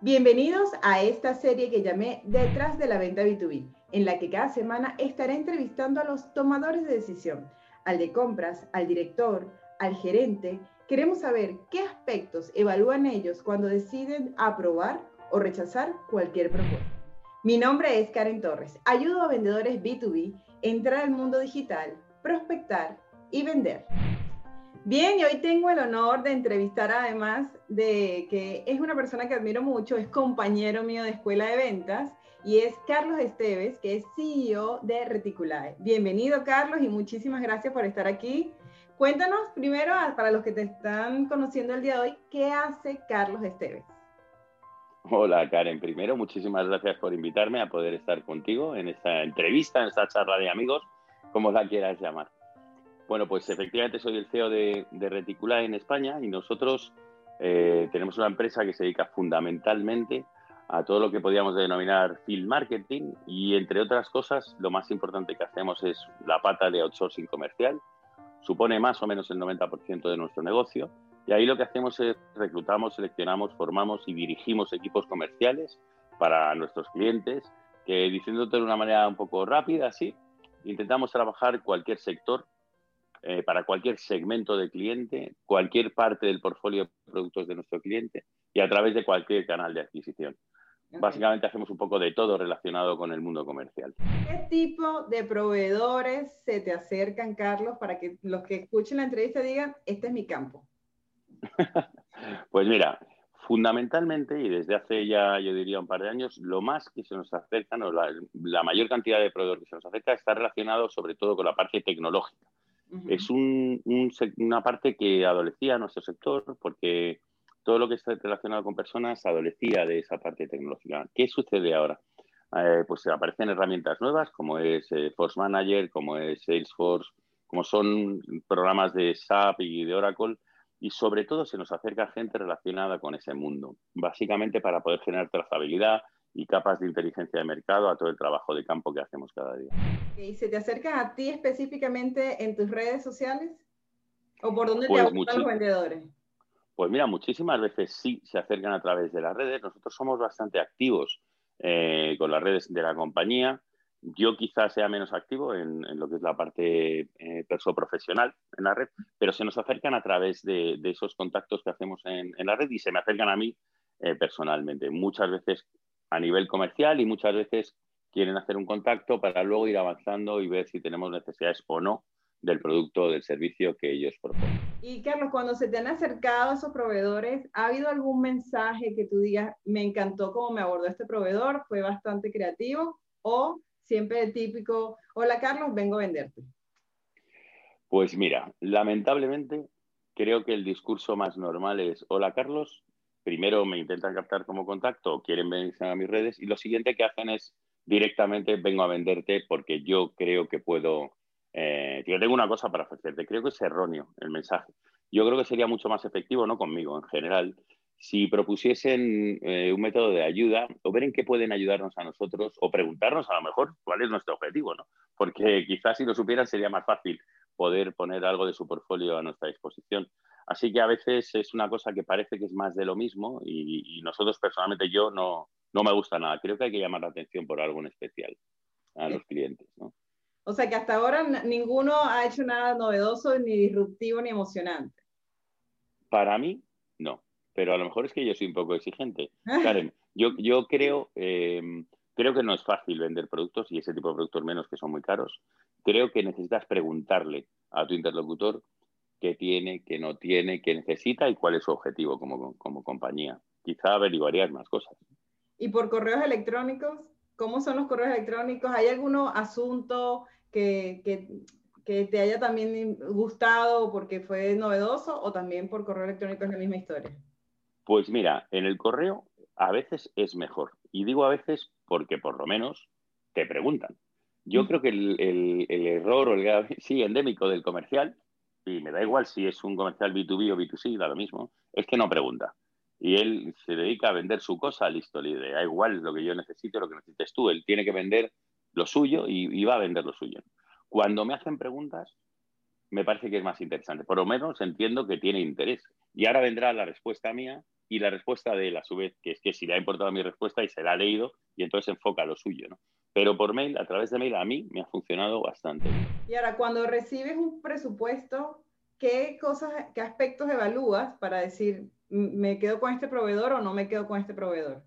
Bienvenidos a esta serie que llamé Detrás de la venta B2B, en la que cada semana estaré entrevistando a los tomadores de decisión, al de compras, al director, al gerente. Queremos saber qué aspectos evalúan ellos cuando deciden aprobar o rechazar cualquier propuesta. Mi nombre es Karen Torres. Ayudo a vendedores B2B a entrar al mundo digital, prospectar y vender. Bien, y hoy tengo el honor de entrevistar además de que es una persona que admiro mucho, es compañero mío de escuela de ventas y es Carlos Esteves, que es CEO de Reticulae. Bienvenido Carlos y muchísimas gracias por estar aquí. Cuéntanos primero, para los que te están conociendo el día de hoy, ¿qué hace Carlos Esteves? Hola Karen, primero muchísimas gracias por invitarme a poder estar contigo en esta entrevista, en esta charla de amigos, como la quieras llamar. Bueno, pues efectivamente soy el CEO de, de en España y nosotros eh, tenemos una empresa que se dedica fundamentalmente a todo lo que podríamos denominar field marketing y entre otras cosas lo más importante que hacemos es la pata de outsourcing comercial. Supone más o menos el 90% de nuestro negocio y ahí lo que hacemos es reclutamos, seleccionamos, formamos y dirigimos equipos comerciales para nuestros clientes que diciéndote de una manera un poco rápida, así, intentamos trabajar cualquier sector eh, para cualquier segmento de cliente, cualquier parte del portfolio de productos de nuestro cliente y a través de cualquier canal de adquisición. Básicamente hacemos un poco de todo relacionado con el mundo comercial. ¿Qué tipo de proveedores se te acercan, Carlos, para que los que escuchen la entrevista digan, este es mi campo? pues mira, fundamentalmente, y desde hace ya, yo diría, un par de años, lo más que se nos acercan, o la, la mayor cantidad de proveedores que se nos acerca, está relacionado sobre todo con la parte tecnológica. Es una parte que adolecía a nuestro sector porque todo lo que está relacionado con personas adolecía de esa parte tecnológica. ¿Qué sucede ahora? Eh, pues aparecen herramientas nuevas como es eh, Force Manager, como es Salesforce, como son programas de SAP y de Oracle, y sobre todo se nos acerca gente relacionada con ese mundo, básicamente para poder generar trazabilidad, y capas de inteligencia de mercado a todo el trabajo de campo que hacemos cada día. ¿Y se te acercan a ti específicamente en tus redes sociales? ¿O por dónde te pues buscan los vendedores? Pues mira, muchísimas veces sí se acercan a través de las redes. Nosotros somos bastante activos eh, con las redes de la compañía. Yo quizás sea menos activo en, lo que es la parte eh, perso profesional en la red, pero se nos acercan a través de, esos contactos que hacemos en, la red y se me acercan a mí eh, personalmente. Muchas veces a nivel comercial y muchas veces quieren hacer un contacto para luego ir avanzando y ver si tenemos necesidades o no del producto o del servicio que ellos proponen. Y Carlos, cuando se te han acercado esos proveedores, ¿ha habido algún mensaje que tú digas, me encantó cómo me abordó este proveedor, fue bastante creativo? ¿O siempre el típico, hola Carlos, vengo a venderte? Pues mira, lamentablemente creo que el discurso más normal es, hola Carlos, primero me intentan captar como contacto, quieren venir a mis redes y lo siguiente que hacen es directamente vengo a venderte porque yo creo que puedo, eh, yo tengo una cosa para ofrecerte. Creo que es erróneo el mensaje. Yo creo que sería mucho más efectivo, no conmigo en general, si propusiesen eh, un método de ayuda o ver en qué pueden ayudarnos a nosotros o preguntarnos a lo mejor cuál es nuestro objetivo, ¿no? Porque quizás si lo supieran sería más fácil poder poner algo de su portfolio a nuestra disposición. Así que a veces es una cosa que parece que es más de lo mismo y, nosotros personalmente yo no, no me gusta nada. Creo que hay que llamar la atención por algo en especial a los clientes. ¿no? O sea que hasta ahora ninguno ha hecho nada novedoso, ni disruptivo, ni emocionante. Para mí, no. Pero a lo mejor es que yo soy un poco exigente. Karen, yo, yo creo, eh, creo que no es fácil vender productos y ese tipo de productos menos que son muy caros. Creo que necesitas preguntarle a tu interlocutor qué tiene, qué no tiene, qué necesita y cuál es su objetivo como, compañía. Quizá averiguarías más cosas. ¿Y por correos electrónicos? ¿Cómo son los correos electrónicos? ¿Hay algún asunto que, que, te haya también gustado porque fue novedoso o también por correo electrónico es la misma historia? Pues mira, en el correo a veces es mejor. Y digo a veces porque por lo menos te preguntan. Yo mm. creo que el, el, el error o el sí, endémico del comercial y me da igual si es un comercial B2B o B2C, da lo mismo, es que no pregunta. Y él se dedica a vender su cosa, listo, le da igual lo que yo necesito, lo que necesites tú. Él tiene que vender lo suyo y, va a vender lo suyo. Cuando me hacen preguntas, me parece que es más interesante. Por lo menos entiendo que tiene interés. Y ahora vendrá la respuesta mía y la respuesta de él, a su vez, que es que si le ha importado mi respuesta y se la ha leído y entonces enfoca lo suyo, ¿no? Pero por mail, a través de mail, a mí me ha funcionado bastante. Y ahora, cuando recibes un presupuesto, ¿qué cosas, qué aspectos evalúas para decir, me quedo con este proveedor o no me quedo con este proveedor?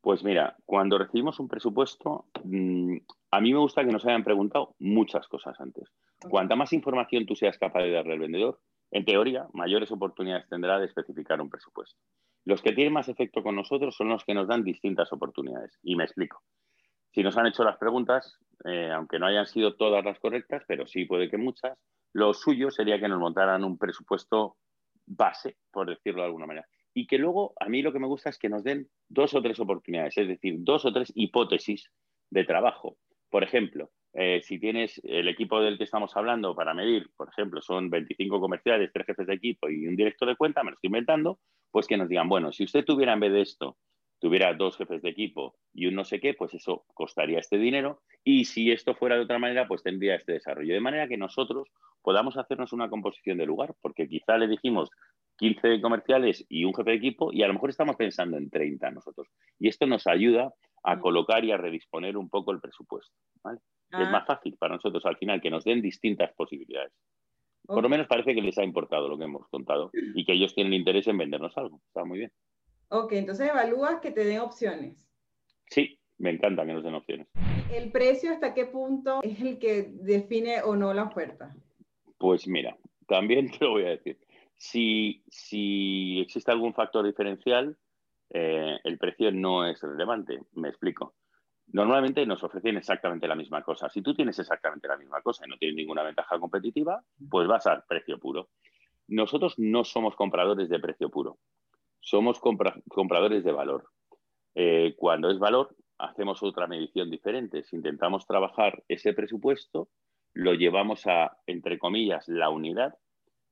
Pues mira, cuando recibimos un presupuesto, mm, a mí me gusta que nos hayan preguntado muchas cosas antes. Cuanta más información tú seas capaz de darle al vendedor, en teoría, mayores oportunidades tendrá de especificar un presupuesto. Los que tienen más efecto con nosotros son los que nos dan distintas oportunidades. Y me explico. Si nos han hecho las preguntas, eh, aunque no hayan sido todas las correctas, pero sí puede que muchas, lo suyo sería que nos montaran un presupuesto base, por decirlo de alguna manera. Y que luego, a mí lo que me gusta es que nos den dos o tres oportunidades, es decir, dos o tres hipótesis de trabajo. Por ejemplo, eh, si tienes el equipo del que estamos hablando para medir, por ejemplo, son 25 comerciales, tres jefes de equipo y un director de cuenta, me lo estoy inventando, pues que nos digan, bueno, si usted tuviera en vez de esto, tuviera dos jefes de equipo y un no sé qué, pues eso costaría este dinero. Y si esto fuera de otra manera, pues tendría este desarrollo. De manera que nosotros podamos hacernos una composición de lugar, porque quizá le dijimos 15 comerciales y un jefe de equipo y a lo mejor estamos pensando en 30 nosotros. Y esto nos ayuda a mm. colocar y a redisponer un poco el presupuesto. ¿vale? Es ah. más fácil para nosotros al final que nos den distintas posibilidades. Por lo menos parece que les ha importado lo que hemos contado y que ellos tienen interés en vendernos algo. Está muy bien. Ok, entonces evalúas que te den opciones. Sí, me encanta que nos den opciones. ¿El precio hasta qué punto es el que define o no la oferta? Pues mira, también te lo voy a decir. Si, si existe algún factor diferencial, eh, el precio no es relevante. Me explico. Normalmente nos ofrecen exactamente la misma cosa. Si tú tienes exactamente la misma cosa y no tienes ninguna ventaja competitiva, pues vas al precio puro. Nosotros no somos compradores de precio puro, somos compradores de valor. Eh, cuando es valor, hacemos otra medición diferente. Si intentamos trabajar ese presupuesto, lo llevamos a, entre comillas, la unidad.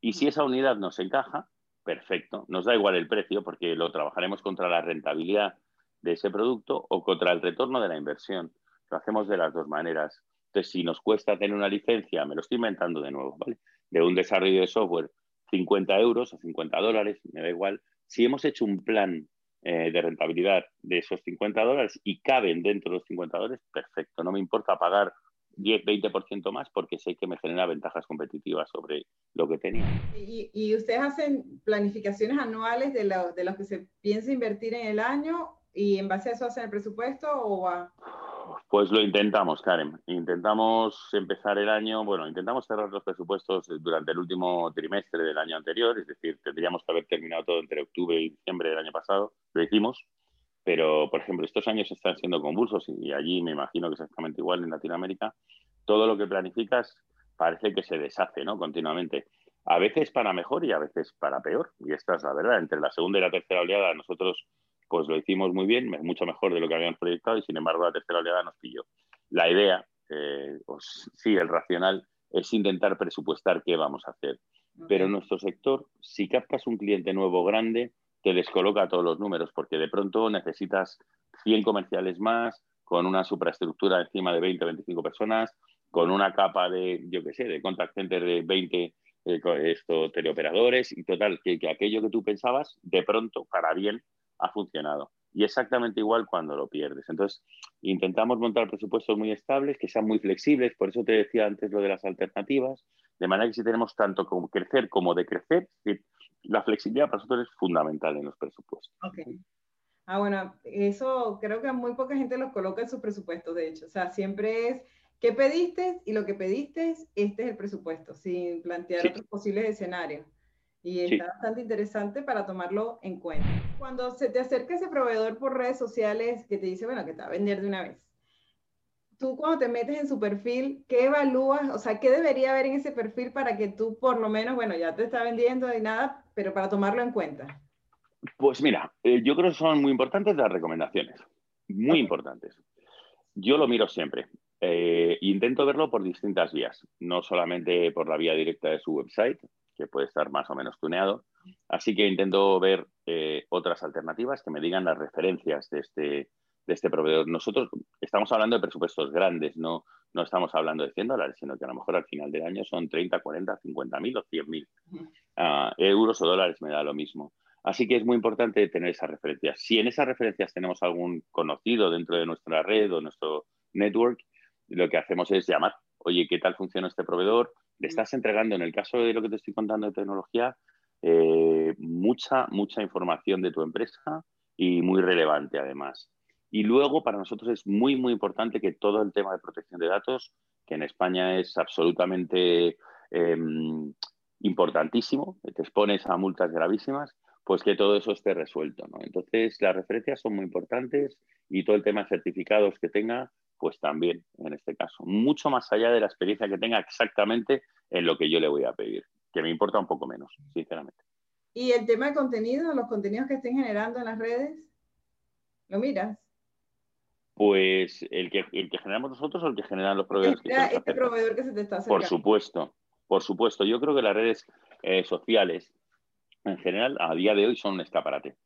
Y si esa unidad nos encaja, perfecto. Nos da igual el precio porque lo trabajaremos contra la rentabilidad de ese producto o contra el retorno de la inversión. Lo hacemos de las dos maneras. Entonces, si nos cuesta tener una licencia, me lo estoy inventando de nuevo, ¿vale? De un desarrollo de software, 50 euros o 50 dólares, me da igual. Si hemos hecho un plan eh, de rentabilidad de esos 50 dólares y caben dentro de los 50 dólares, perfecto. No me importa pagar 10, 20% más porque sé que me genera ventajas competitivas sobre lo que tenía. ¿Y, ustedes hacen planificaciones anuales de, lo, de los que se piensa invertir en el año y en base a eso hacen el presupuesto o va? Pues lo intentamos, Karen. Intentamos empezar el año, bueno, intentamos cerrar los presupuestos durante el último trimestre del año anterior, es decir, tendríamos que haber terminado todo entre octubre y diciembre del año pasado. Lo hicimos, pero, por ejemplo, estos años están siendo convulsos y allí me imagino que exactamente igual en Latinoamérica. Todo lo que planificas parece que se deshace, ¿no? Continuamente. A veces para mejor y a veces para peor. Y esta es la verdad. Entre la segunda y la tercera oleada, nosotros pues lo hicimos muy bien, mucho mejor de lo que habíamos proyectado y sin embargo la tercera oleada nos pilló. La idea, eh, pues, sí, el racional, es intentar presupuestar qué vamos a hacer. Pero en nuestro sector, si captas un cliente nuevo grande, te descoloca todos los números porque de pronto necesitas 100 comerciales más, con una superestructura encima de 20 o 25 personas, con una capa de, yo qué sé, de contact center de 20 eh, esto, teleoperadores y total, que, que aquello que tú pensabas, de pronto, para bien, ha funcionado. Y exactamente igual cuando lo pierdes. Entonces, intentamos montar presupuestos muy estables, que sean muy flexibles. Por eso te decía antes lo de las alternativas. De manera que si tenemos tanto como crecer como decrecer, la flexibilidad para nosotros es fundamental en los presupuestos. Okay. Ah, bueno, eso creo que muy poca gente los coloca en sus presupuestos, de hecho. O sea, siempre es qué pediste y lo que pediste, este es el presupuesto, sin plantear otros posibles escenarios. Y está bastante interesante para tomarlo en cuenta. Cuando se te acerca ese proveedor por redes sociales que te dice, bueno, que te va a vender de una vez, tú cuando te metes en su perfil, ¿qué evalúas? O sea, ¿qué debería haber en ese perfil para que tú por lo menos, bueno, ya te está vendiendo y nada, pero para tomarlo en cuenta? Pues mira, eh, yo creo que son muy importantes las recomendaciones, muy importantes. Yo lo miro siempre. Eh, intento verlo por distintas vías, no solamente por la vía directa de su website, que puede estar más o menos tuneado. Así que intento ver eh, otras alternativas que me digan las referencias de este, de este proveedor. Nosotros estamos hablando de presupuestos grandes, no, no estamos hablando de 100 dólares, sino que a lo mejor al final del año son 30, 40, 50 mil o 100 mil uh, euros o dólares, me da lo mismo. Así que es muy importante tener esas referencias. Si en esas referencias tenemos algún conocido dentro de nuestra red o nuestro network, lo que hacemos es llamar, oye, ¿qué tal funciona este proveedor? Le estás entregando, en el caso de lo que te estoy contando de tecnología, eh, mucha, mucha información de tu empresa y muy relevante además. Y luego para nosotros es muy, muy importante que todo el tema de protección de datos, que en España es absolutamente em, importantísimo, te expones a multas gravísimas, pues que todo eso esté resuelto. ¿no? Entonces, las referencias son muy importantes y todo el tema de certificados que tenga, pues también en este caso. Mucho más allá de la experiencia que tenga exactamente en lo que yo le voy a pedir, que me importa un poco menos, sinceramente. ¿Y el tema de contenido, los contenidos que estén generando en las redes? ¿Lo miras? Pues el que, el que generamos nosotros o el que generan los proveedores. Este, este proveedor que se te está. Por supuesto, por supuesto. Yo creo que las redes eh, sociales en general a día de hoy son un escaparate.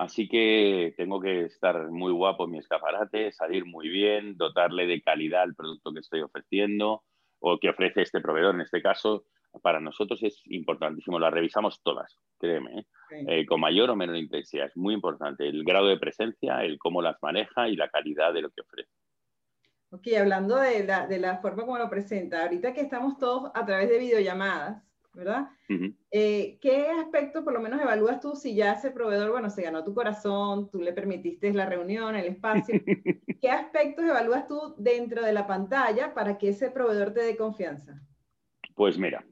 Así que tengo que estar muy guapo en mi escaparate, salir muy bien, dotarle de calidad al producto que estoy ofreciendo o que ofrece este proveedor en este caso. Para nosotros es importantísimo, las revisamos todas, créeme, ¿eh? Eh, con mayor o menor intensidad. Es muy importante el grado de presencia, el cómo las maneja y la calidad de lo que ofrece. Ok, hablando de la, de la forma como lo presenta, ahorita que estamos todos a través de videollamadas, ¿verdad? Eh, ¿Qué aspecto por lo menos evalúas tú si ya ese proveedor, bueno, se ganó tu corazón, tú le permitiste la reunión, el espacio? ¿Qué aspectos evalúas tú dentro de la pantalla para que ese proveedor te dé confianza? Pues mira,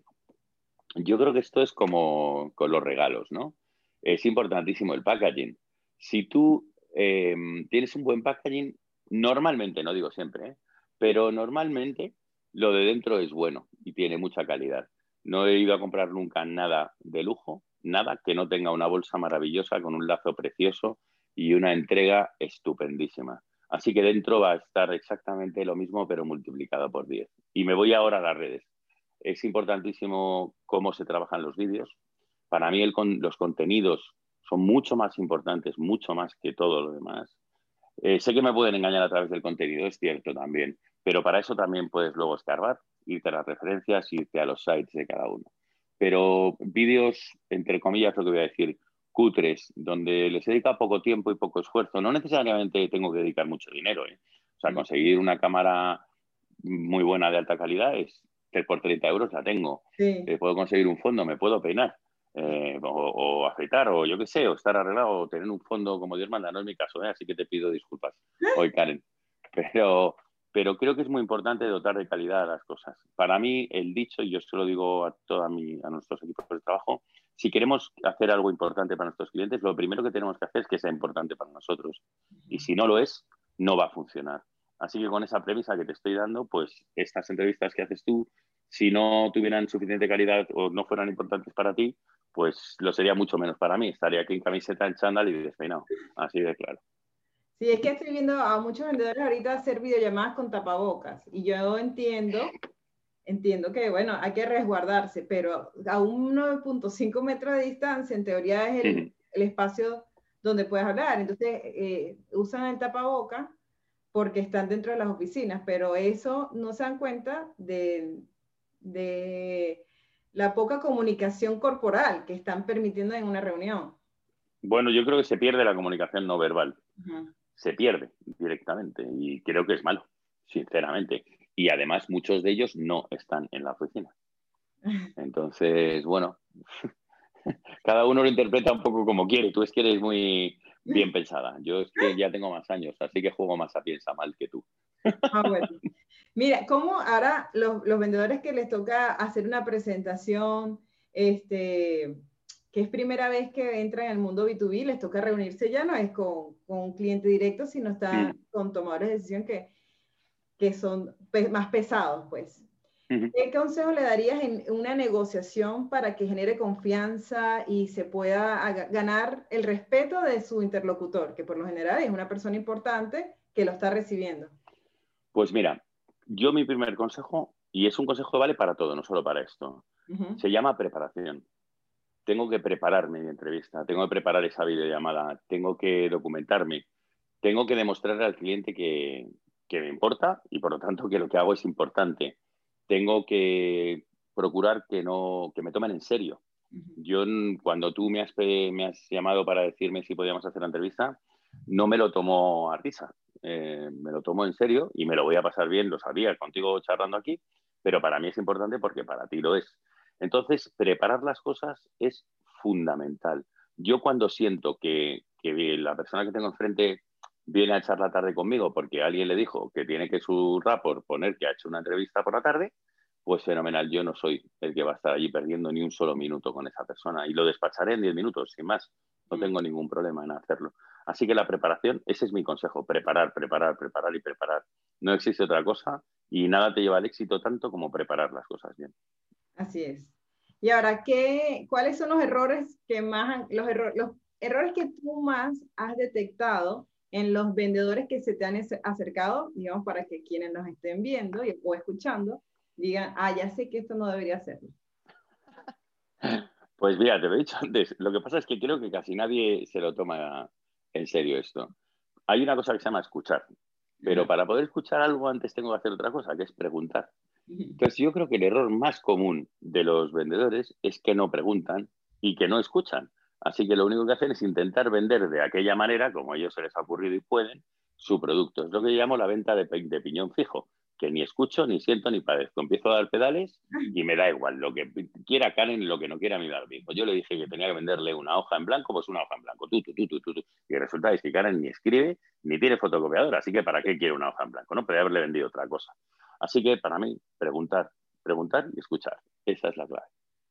yo creo que esto es como con los regalos, ¿no? Es importantísimo el packaging. Si tú em, tienes un buen packaging, normalmente, no digo siempre, ¿eh? pero normalmente lo de dentro es bueno y tiene mucha calidad. No he ido a comprar nunca nada de lujo, nada que no tenga una bolsa maravillosa con un lazo precioso y una entrega estupendísima. Así que dentro va a estar exactamente lo mismo, pero multiplicado por 10. Y me voy ahora a las redes. Es importantísimo cómo se trabajan los vídeos. Para mí los contenidos son mucho más importantes, mucho más que todo lo demás. Eh, sé que me pueden engañar a través del contenido, es cierto también, pero para eso también puedes luego escarbar irte a las referencias, irte a los sites de cada uno. Pero vídeos, entre comillas, lo que voy a decir, cutres, donde les dedica poco tiempo y poco esfuerzo. No necesariamente tengo que dedicar mucho dinero. ¿eh? O sea, conseguir una cámara muy buena de alta calidad es que por 30 euros la tengo. Eh, puedo conseguir un fondo, me puedo peinar. Eh, o, afeitar, o yo qué sé, o estar arreglado, o tener un fondo como Dios manda, no es mi caso, así que te pido disculpas hoy, Karen. Pero, pero creo que es muy importante dotar de calidad a las cosas. Para mí, el dicho, y yo se lo digo a, toda mi, a nuestros equipos de trabajo, si queremos hacer algo importante para nuestros clientes, lo primero que tenemos que hacer es que sea importante para nosotros. Y si no lo es, no va a funcionar. Así que con esa premisa que te estoy dando, pues estas entrevistas que haces tú, si no tuvieran suficiente calidad o no fueran importantes para ti, pues lo sería mucho menos para mí. Estaría aquí en camiseta, en chándal y despeinado. Así de claro. Sí, es que estoy viendo a muchos vendedores ahorita hacer videollamadas con tapabocas y yo entiendo, entiendo que, bueno, hay que resguardarse, pero a un 9.5 metros de distancia, en teoría es el, espacio donde puedes hablar. Entonces, eh, usan el tapaboca porque están dentro de las oficinas, pero eso no se dan cuenta de, de la poca comunicación corporal que están permitiendo en una reunión. Bueno, yo creo que se pierde la comunicación no verbal se pierde directamente y creo que es malo, sinceramente. Y además muchos de ellos no están en la oficina. Entonces, bueno, cada uno lo interpreta un poco como quiere. Tú es que eres muy bien pensada. Yo es que ya tengo más años, así que juego más a piensa mal que tú. Ah, Mira, ¿cómo ahora los, los vendedores que les toca hacer una presentación, este, que es primera vez que entran en el mundo B2B, les toca reunirse ya, no es con, con un cliente directo, sino está con tomadores de decisión que, que son más pesados, pues. ¿Qué consejo le darías en una negociación para que genere confianza y se pueda ganar el respeto de su interlocutor, que por lo general es una persona importante que lo está recibiendo? Pues mira, yo mi primer consejo, y es un consejo que vale para todo, no solo para esto, se llama preparación tengo que prepararme mi entrevista, tengo que preparar esa videollamada, tengo que documentarme, tengo que demostrarle al cliente que, que me importa y por lo tanto que lo que hago es importante. Tengo que procurar que no que me tomen en serio. Yo cuando tú me has, me has llamado para decirme si podíamos hacer la entrevista, no me lo tomo a risa. Eh, me lo tomo en serio y me lo voy a pasar bien, lo sabía contigo charlando aquí, pero para mí es importante porque para ti lo es. Entonces, preparar las cosas es fundamental. Yo cuando siento que, la persona que tengo enfrente viene a echar la tarde conmigo porque alguien le dijo que tiene que su rapport poner que ha hecho una entrevista por la tarde, pues fenomenal, yo no soy el que va a estar allí perdiendo ni un solo minuto con esa persona y lo despacharé en 10 minutos, sin más. No mm. tengo ningún problema en hacerlo. Así que la preparación, ese es mi consejo, preparar, preparar, preparar y preparar. No existe otra cosa y nada te lleva al éxito tanto como preparar las cosas bien. Así es. Y ahora, ¿qué, ¿cuáles son los errores que más, los, los errores que tú más has detectado en los vendedores que se te han acercado, digamos, para que quienes nos estén viendo y, o escuchando, digan, ah, ya sé que esto no debería hacerlo? Pues mira, te lo he dicho antes, lo que pasa es que creo que casi nadie se lo toma en serio esto. Hay una cosa que se llama escuchar, pero para poder escuchar algo antes tengo que hacer otra cosa, que es preguntar. Entonces yo creo que el error más común de los vendedores es que no preguntan y que no escuchan. Así que lo único que hacen es intentar vender de aquella manera, como a ellos se les ha ocurrido y pueden, su producto. Es lo que yo llamo la venta de, de piñón fijo que ni escucho, ni siento, ni padezco. Empiezo a dar pedales y me da igual. Lo que quiera Karen lo que no quiera mi mismo. Yo le dije que tenía que venderle una hoja en blanco, pues una hoja en blanco. Tú, tú, tú, tú, tú. Y resulta que Karen ni escribe ni tiene fotocopiadora. Así que ¿para qué quiere una hoja en blanco? No podría haberle vendido otra cosa. Así que para mí, preguntar, preguntar y escuchar. Esa es la clave.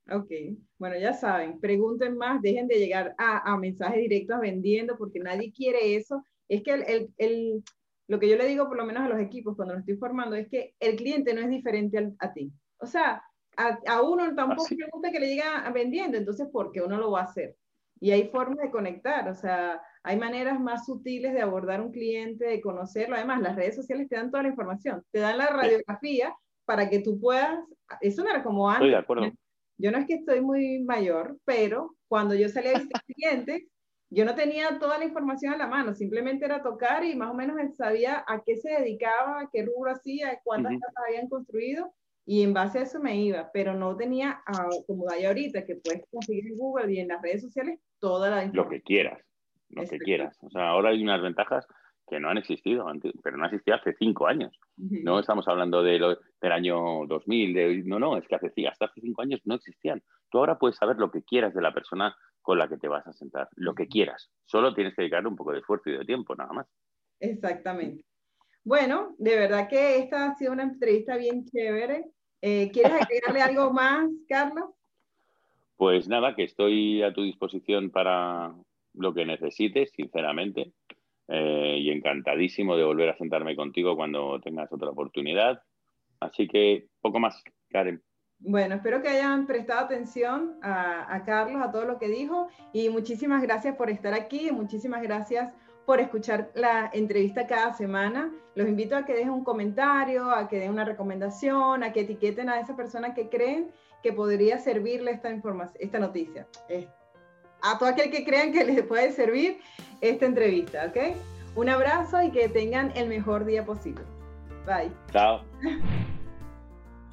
Ok, bueno, ya saben, pregunten más, dejen de llegar a, a mensajes directos vendiendo porque nadie quiere eso. Es que el, el lo que yo le digo por lo menos a los equipos cuando los estoy formando es que el cliente no es diferente a, ti. O sea, a, uno tampoco le gusta que le llega vendiendo, entonces, ¿por qué uno lo va a hacer? Y hay formas de conectar, o sea, hay maneras más sutiles de abordar un cliente, de conocerlo. Además, las redes sociales te dan toda la información, te dan la radiografía para que tú puedas, eso no era como antes. Estoy de acuerdo. Yo no es que estoy muy mayor, pero cuando yo salía a visitar clientes, yo no tenía toda la información a la mano, simplemente era tocar y más o menos sabía a qué se dedicaba, a qué rubro hacía, cuántas casas habían construido y en base a eso me iba, pero no tenía, ah, como hay ahorita, que puedes conseguir en Google y en las redes sociales toda la información. Lo que quieras, lo que quieras. O sea, ahora hay unas ventajas que no han existido, pero no han existido hace cinco años. No estamos hablando de lo, del año 2000, de, no, no, es que hace, hasta hace cinco años no existían. Tú ahora puedes saber lo que quieras de la persona con la que te vas a sentar, lo que quieras. Solo tienes que dedicarle un poco de esfuerzo y de tiempo, nada más. Exactamente. Bueno, de verdad que esta ha sido una entrevista bien chévere. Eh, ¿Quieres agregarle algo más, Carlos? Pues nada, que estoy a tu disposición para lo que necesites, sinceramente. Eh, y encantadísimo de volver a sentarme contigo cuando tengas otra oportunidad. Así que poco más, Karen. Bueno, espero que hayan prestado atención a, Carlos, a todo lo que dijo y muchísimas gracias por estar aquí, muchísimas gracias por escuchar la entrevista cada semana. Los invito a que dejen un comentario, a que den una recomendación, a que etiqueten a esa persona que creen que podría servirle esta esta noticia. A todo aquel que crean que les puede servir esta entrevista, ¿ok? Un abrazo y que tengan el mejor día posible. Bye. Chao.